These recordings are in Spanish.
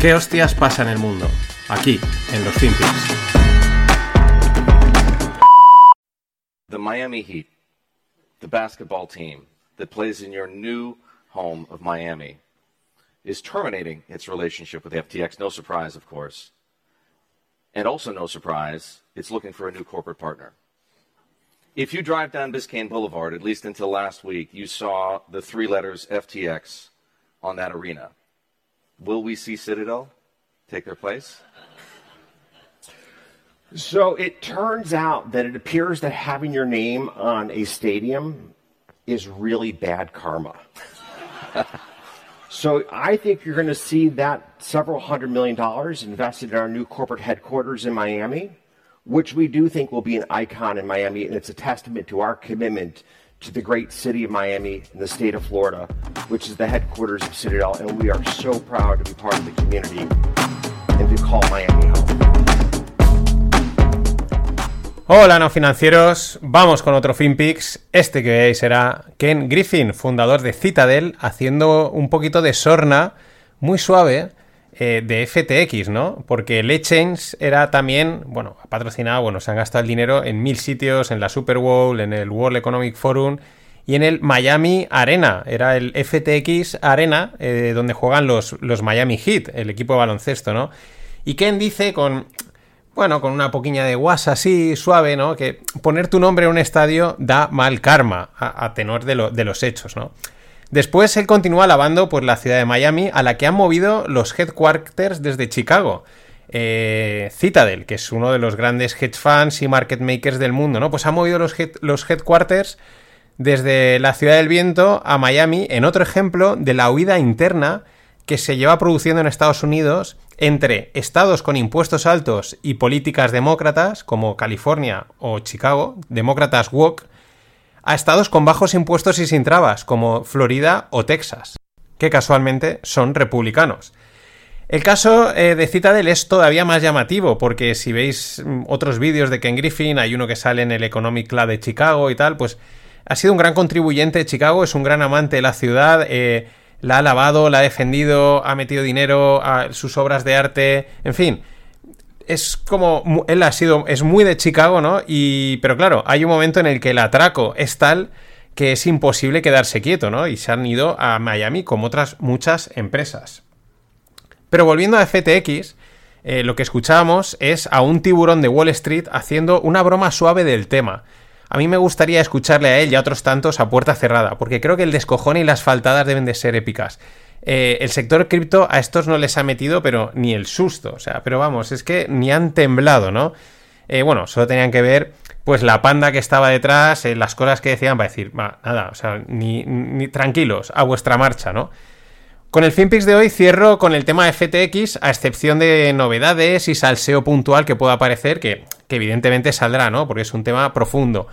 ¿Qué hostias pasa en el mundo? Aquí, en los FinPix. The Miami Heat, the basketball team that plays in your new home of Miami, is terminating its relationship with FTX. No surprise, of course. And also, no surprise, it's looking for a new corporate partner. If you drive down Biscayne Boulevard, at least until last week, you saw the three letters FTX on that arena. Will we see Citadel take their place? So it turns out that it appears that having your name on a stadium is really bad karma. so I think you're going to see that several hundred million dollars invested in our new corporate headquarters in Miami, which we do think will be an icon in Miami, and it's a testament to our commitment to the great city of Miami in the state of Florida, which is the headquarters of Citadel, and we are so proud to be part of the community and to call Miami home. Hola, no financieros. Vamos con otro FinPix. Este que veis será Ken Griffin, fundador de Citadel, haciendo un poquito de sorna muy suave eh, de FTX, ¿no? Porque Legends era también, bueno, ha patrocinado, bueno, se han gastado el dinero en mil sitios, en la Super Bowl, en el World Economic Forum y en el Miami Arena. Era el FTX Arena, eh, donde juegan los, los Miami Heat, el equipo de baloncesto, ¿no? Y Ken dice con bueno, con una poquilla de guasa así, suave, ¿no? Que poner tu nombre en un estadio da mal karma, a, tenor de, de, los hechos, ¿no? Después él continúa alabando pues, la ciudad de Miami, a la que han movido los headquarters desde Chicago. Eh, Citadel, que es uno de los grandes hedge funds y market makers del mundo, ¿no? Pues ha movido los, headquarters desde la ciudad del viento a Miami, en otro ejemplo de la huida interna que se lleva produciendo en Estados Unidos entre estados con impuestos altos y políticas demócratas, como California o Chicago, demócratas woke, a estados con bajos impuestos y sin trabas, como Florida o Texas, que casualmente son republicanos. El caso eh, de Citadel es todavía más llamativo, porque si veis mm, otros vídeos de Ken Griffin, hay uno que sale en el Economic Club de Chicago y tal, pues ha sido un gran contribuyente de Chicago, es un gran amante de la ciudad, eh, la ha lavado, la ha defendido, ha metido dinero a sus obras de arte, en fin. Es como. Él ha sido. Es muy de Chicago, ¿no? Y. Pero claro, hay un momento en el que el atraco es tal que es imposible quedarse quieto, ¿no? Y se han ido a Miami como otras muchas empresas. Pero volviendo a FTX, eh, lo que escuchábamos es a un tiburón de Wall Street haciendo una broma suave del tema. A mí me gustaría escucharle a él y a otros tantos a puerta cerrada, porque creo que el descojón y las faltadas deben de ser épicas. Eh, el sector cripto a estos no les ha metido, pero ni el susto. O sea, pero vamos, es que ni han temblado, ¿no? Eh, bueno, solo tenían que ver, pues, la panda que estaba detrás, eh, las cosas que decían para decir, nada, o sea, ni, tranquilos, a vuestra marcha, ¿no? Con el FinPix de hoy cierro con el tema de FTX, a excepción de novedades y salseo puntual que pueda aparecer, que evidentemente saldrá, ¿no? Porque es un tema profundo.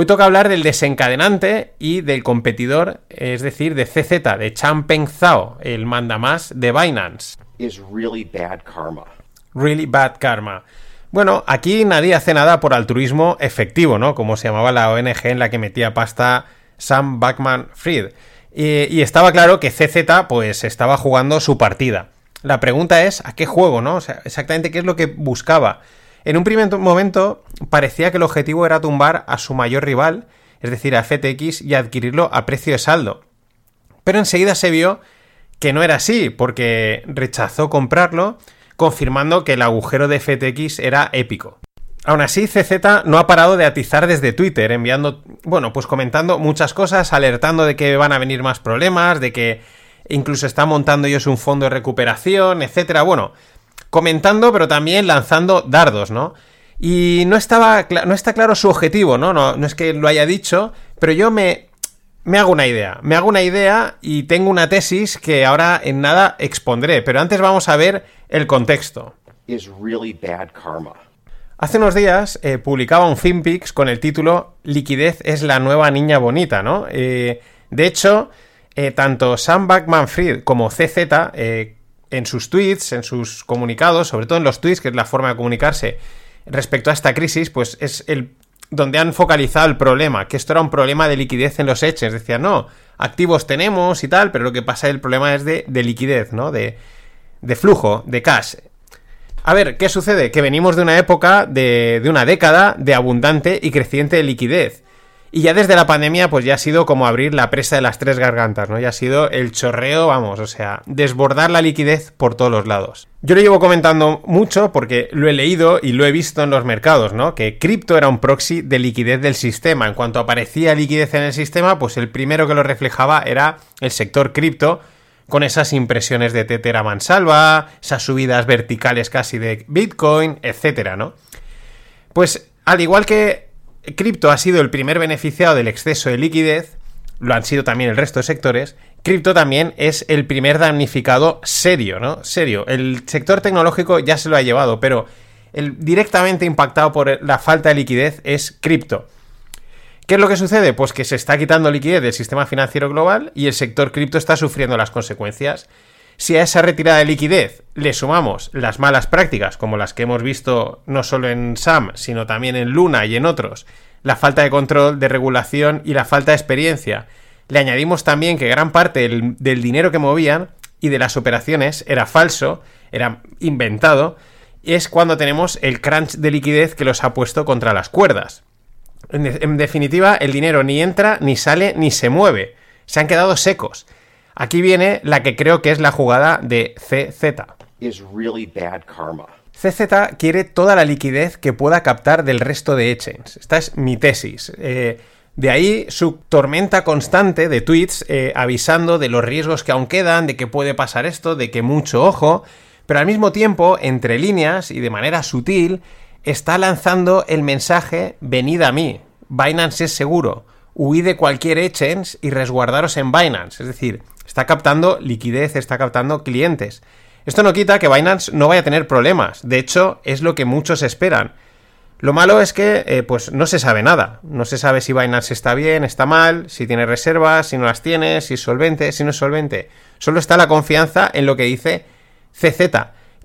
Hoy toca hablar del desencadenante y del competidor, es decir, de CZ, de Changpeng Zhao, el mandamás de Binance. Is really bad karma. Really bad karma. Bueno, aquí nadie hace nada por altruismo efectivo, ¿no? Como se llamaba la ONG en la que metía pasta Sam Backman Fried. Y, y, estaba claro que CZ, pues, estaba jugando su partida. La pregunta es, ¿a qué juego, no? O sea, exactamente qué es lo que buscaba. En un primer momento parecía que el objetivo era tumbar a su mayor rival, es decir, a FTX, y adquirirlo a precio de saldo. Pero enseguida se vio que no era así, porque rechazó comprarlo, confirmando que el agujero de FTX era épico. Aún así, CZ no ha parado de atizar desde Twitter, enviando, bueno, pues comentando muchas cosas, alertando de que van a venir más problemas, de que incluso está montando ellos un fondo de recuperación, etcétera. Bueno, comentando, pero también lanzando dardos, ¿no? Y no, estaba, no está claro su objetivo, ¿no? ¿no? No es que lo haya dicho, pero yo me, me hago una idea. Me hago una idea y tengo una tesis que ahora en nada expondré. Pero antes vamos a ver el contexto. Hace unos días eh, publicaba un FinPix con el título Liquidez es la nueva niña bonita, ¿no? Eh, de hecho, eh, tanto Sam Backman Fried como CZ en sus tweets, en sus comunicados, sobre todo en los tweets, que es la forma de comunicarse respecto a esta crisis, pues es el donde han focalizado el problema, que esto era un problema de liquidez en los hechos. Decían, no, activos tenemos y tal, pero lo que pasa, el problema es de, liquidez, ¿no? De, de flujo, de cash. A ver, ¿qué sucede? Que venimos de una época, de, de una década de abundante y creciente liquidez. Y ya desde la pandemia, pues ya ha sido como abrir la presa de las tres gargantas, ¿no? Ya ha sido el chorreo, vamos, o sea, desbordar la liquidez por todos los lados. Yo lo llevo comentando mucho porque lo he leído y lo he visto en los mercados, ¿no? Que cripto era un proxy de liquidez del sistema. En cuanto aparecía liquidez en el sistema, pues el primero que lo reflejaba era el sector cripto, con esas impresiones de tetera mansalva, esas subidas verticales casi de Bitcoin, etcétera, ¿no? Pues al igual que cripto ha sido el primer beneficiado del exceso de liquidez, lo han sido también el resto de sectores, cripto también es el primer damnificado serio, ¿no? Serio. El sector tecnológico ya se lo ha llevado, pero el directamente impactado por la falta de liquidez es cripto. ¿Qué es lo que sucede? Pues que se está quitando liquidez del sistema financiero global y el sector cripto está sufriendo las consecuencias. Si a esa retirada de liquidez le sumamos las malas prácticas, como las que hemos visto no solo en SAM, sino también en Luna y en otros, la falta de control, de regulación y la falta de experiencia, le añadimos también que gran parte del, dinero que movían y de las operaciones era falso, era inventado, es cuando tenemos el crunch de liquidez que los ha puesto contra las cuerdas. en definitiva, el dinero ni entra, ni sale, ni se mueve. Se han quedado secos. Aquí viene la que creo que es la jugada de CZ. CZ quiere toda la liquidez que pueda captar del resto de exchanges. Esta es mi tesis. Eh, de ahí su tormenta constante de tweets eh, avisando de los riesgos que aún quedan, de que puede pasar esto, de que mucho ojo, pero al mismo tiempo, entre líneas y de manera sutil, está lanzando el mensaje venid a mí, Binance es seguro, huid de cualquier exchange y resguardaros en Binance. Es decir, está captando liquidez, está captando clientes. Esto no quita que Binance no vaya a tener problemas. De hecho, es lo que muchos esperan. Lo malo es que eh, pues no se sabe nada. No se sabe si Binance está bien, está mal, si tiene reservas, si no las tiene, si es solvente, si no es solvente. Solo está la confianza en lo que dice CZ,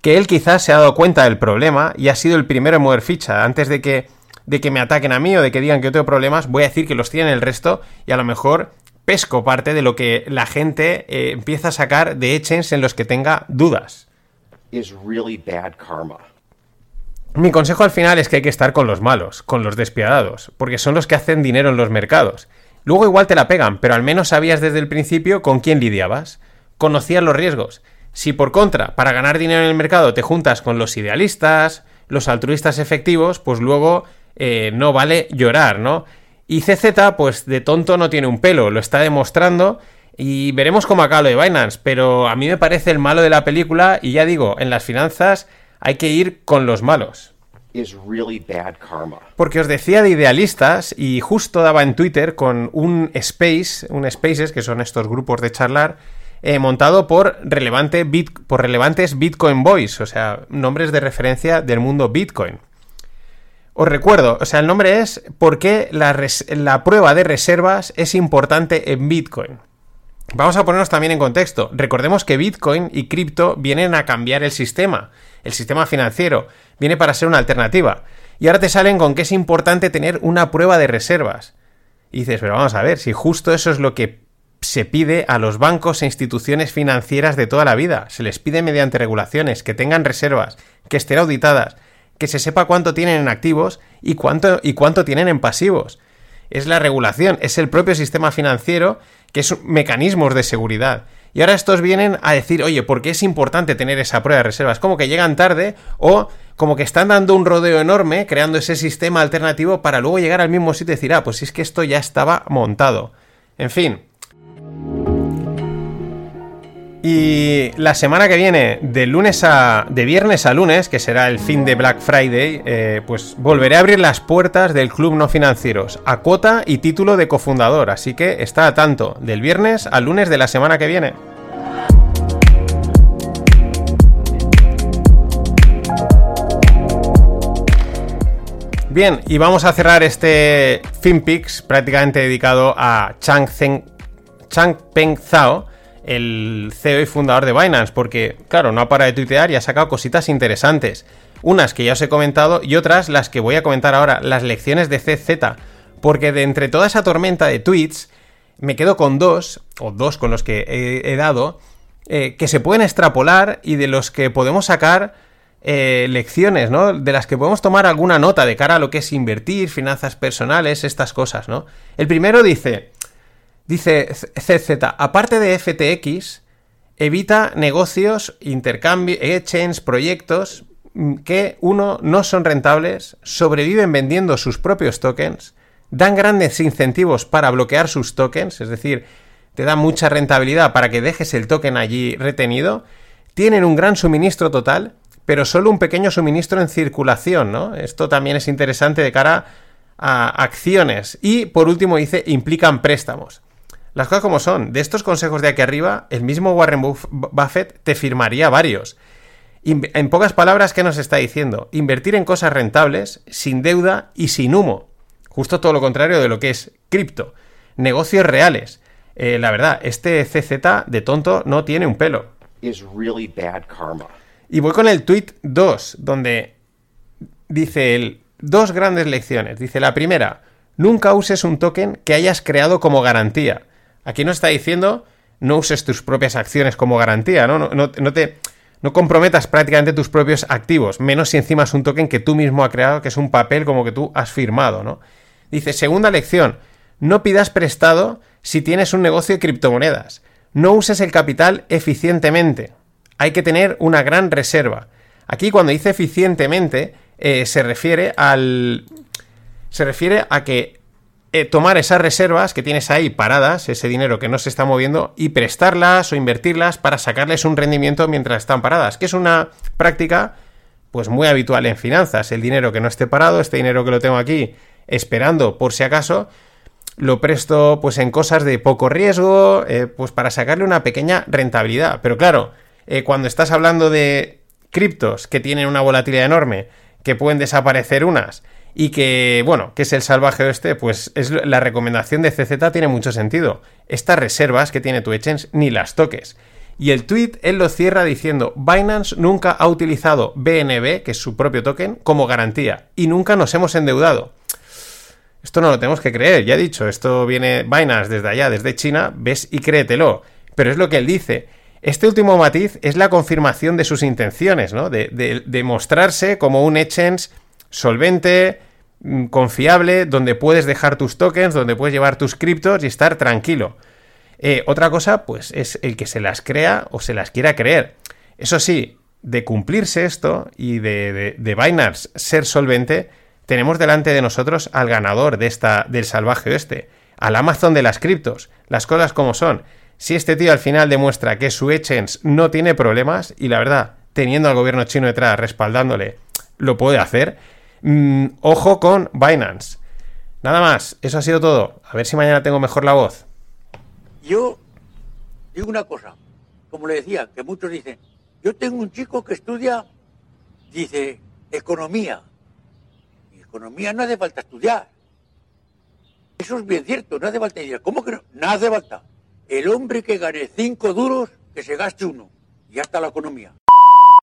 que él quizás se ha dado cuenta del problema y ha sido el primero en mover ficha. Antes de que, de que me ataquen a mí o de que digan que yo tengo problemas, voy a decir que los tiene el resto y a lo mejor pesco parte de lo que la gente eh, empieza a sacar de exchanges en los que tenga dudas. Mi consejo al final es que hay que estar con los malos, con los despiadados, porque son los que hacen dinero en los mercados. Luego igual te la pegan, pero al menos sabías desde el principio con quién lidiabas. Conocías los riesgos. Si por contra, para ganar dinero en el mercado te juntas con los idealistas, los altruistas efectivos, pues luego eh, no vale llorar, ¿no? Y CZ, pues de tonto no tiene un pelo, lo está demostrando y veremos cómo acaba lo de Binance, pero a mí me parece el malo de la película y ya digo, en las finanzas hay que ir con los malos. Porque os decía de idealistas y justo daba en Twitter con un space, un spaces, que son estos grupos de charlar, eh, montado por, relevante por relevantes Bitcoin Boys, o sea, nombres de referencia del mundo Bitcoin. Os recuerdo, o sea, el nombre es ¿Por qué la, prueba de reservas es importante en Bitcoin? Vamos a ponernos también en contexto. Recordemos que Bitcoin y cripto vienen a cambiar el sistema, el sistema financiero, viene para ser una alternativa. Y ahora te salen con que es importante tener una prueba de reservas. Y dices, pero vamos a ver, si justo eso es lo que se pide a los bancos e instituciones financieras de toda la vida. Se les pide mediante regulaciones que tengan reservas, que estén auditadas, que se sepa cuánto tienen en activos y cuánto, y cuánto tienen en pasivos. Es la regulación, es el propio sistema financiero que es mecanismos de seguridad. Y ahora estos vienen a decir, oye, ¿por qué es importante tener esa prueba de reservas? Como que llegan tarde o como que están dando un rodeo enorme creando ese sistema alternativo para luego llegar al mismo sitio y decir, ah, pues es que esto ya estaba montado. En fin, y la semana que viene, de lunes a. de viernes a lunes, que será el fin de Black Friday, eh, pues volveré a abrir las puertas del Club No Financieros, a cuota y título de cofundador. Así que está a tanto, del viernes al lunes de la semana que viene. Bien, y vamos a cerrar este FinPix prácticamente dedicado a Chang, Chang Peng Zhao el CEO y fundador de Binance, porque, claro, no ha parado de tuitear y ha sacado cositas interesantes. Unas que ya os he comentado y otras las que voy a comentar ahora, las lecciones de CZ, porque de entre toda esa tormenta de tweets, me quedo con dos, o dos con los que he, dado, eh, que se pueden extrapolar y de los que podemos sacar eh, lecciones, ¿no? De las que podemos tomar alguna nota de cara a lo que es invertir, finanzas personales, estas cosas, ¿no? El primero dice, dice CZ, aparte de FTX, evita negocios, intercambio, exchange, proyectos mm, que, uno, no son rentables, sobreviven vendiendo sus propios tokens, dan grandes incentivos para bloquear sus tokens, es decir, te da mucha rentabilidad para que dejes el token allí retenido, tienen un gran suministro total, pero solo un pequeño suministro en circulación, ¿no? Esto también es interesante de cara a acciones. Y por último dice, implican préstamos. Las cosas como son, de estos consejos de aquí arriba, el mismo Warren Buffett te firmaría varios. En pocas palabras, ¿qué nos está diciendo? Invertir en cosas rentables, sin deuda y sin humo. Justo todo lo contrario de lo que es cripto. Negocios reales. Eh, la verdad, este CZ de tonto no tiene un pelo. Y voy con el tweet 2, donde dice él, dos grandes lecciones. Dice la primera, nunca uses un token que hayas creado como garantía. Aquí no está diciendo no uses tus propias acciones como garantía, ¿no? No, te, no comprometas prácticamente tus propios activos, menos si encima es un token que tú mismo has creado, que es un papel como que tú has firmado, ¿no? Dice, segunda lección, no pidas prestado si tienes un negocio de criptomonedas. No uses el capital eficientemente. Hay que tener una gran reserva. Aquí cuando dice eficientemente eh, se refiere al... Se refiere a que eh, tomar esas reservas que tienes ahí paradas, ese dinero que no se está moviendo, y prestarlas o invertirlas para sacarles un rendimiento mientras están paradas, que es una práctica pues muy habitual en finanzas. El dinero que no esté parado, este dinero que lo tengo aquí esperando por si acaso, lo presto pues en cosas de poco riesgo, eh, pues para sacarle una pequeña rentabilidad. Pero claro, eh, cuando estás hablando de criptos que tienen una volatilidad enorme, que pueden desaparecer unas, y que, bueno, que es el salvaje este, pues es la recomendación de CZ tiene mucho sentido. Estas reservas que tiene tu exchange ni las toques. Y el tweet él lo cierra diciendo, Binance nunca ha utilizado BNB, que es su propio token, como garantía, y nunca nos hemos endeudado. Esto no lo tenemos que creer, ya he dicho, esto viene Binance desde allá, desde China, ves y créetelo. Pero es lo que él dice. Este último matiz es la confirmación de sus intenciones, ¿no? De, mostrarse como un exchange solvente, mm, confiable, donde puedes dejar tus tokens, donde puedes llevar tus criptos y estar tranquilo. Eh, otra cosa, pues, es el que se las crea o se las quiera creer. Eso sí, de cumplirse esto y de, de Binance ser solvente, tenemos delante de nosotros al ganador de esta, del salvaje oeste, al Amazon de las criptos, las cosas como son. Si este tío al final demuestra que su exchange no tiene problemas, y la verdad, teniendo al gobierno chino detrás respaldándole, lo puede hacer, mm, ojo con Binance. Nada más, eso ha sido todo. A ver si mañana tengo mejor la voz. Yo digo una cosa, como le decía, que muchos dicen, yo tengo un chico que estudia, dice, economía economía no hace falta estudiar. Eso es bien cierto, no hace falta estudiar. ¿Cómo que no? No hace falta. El hombre que gane cinco duros, que se gaste uno. Y ya está la economía.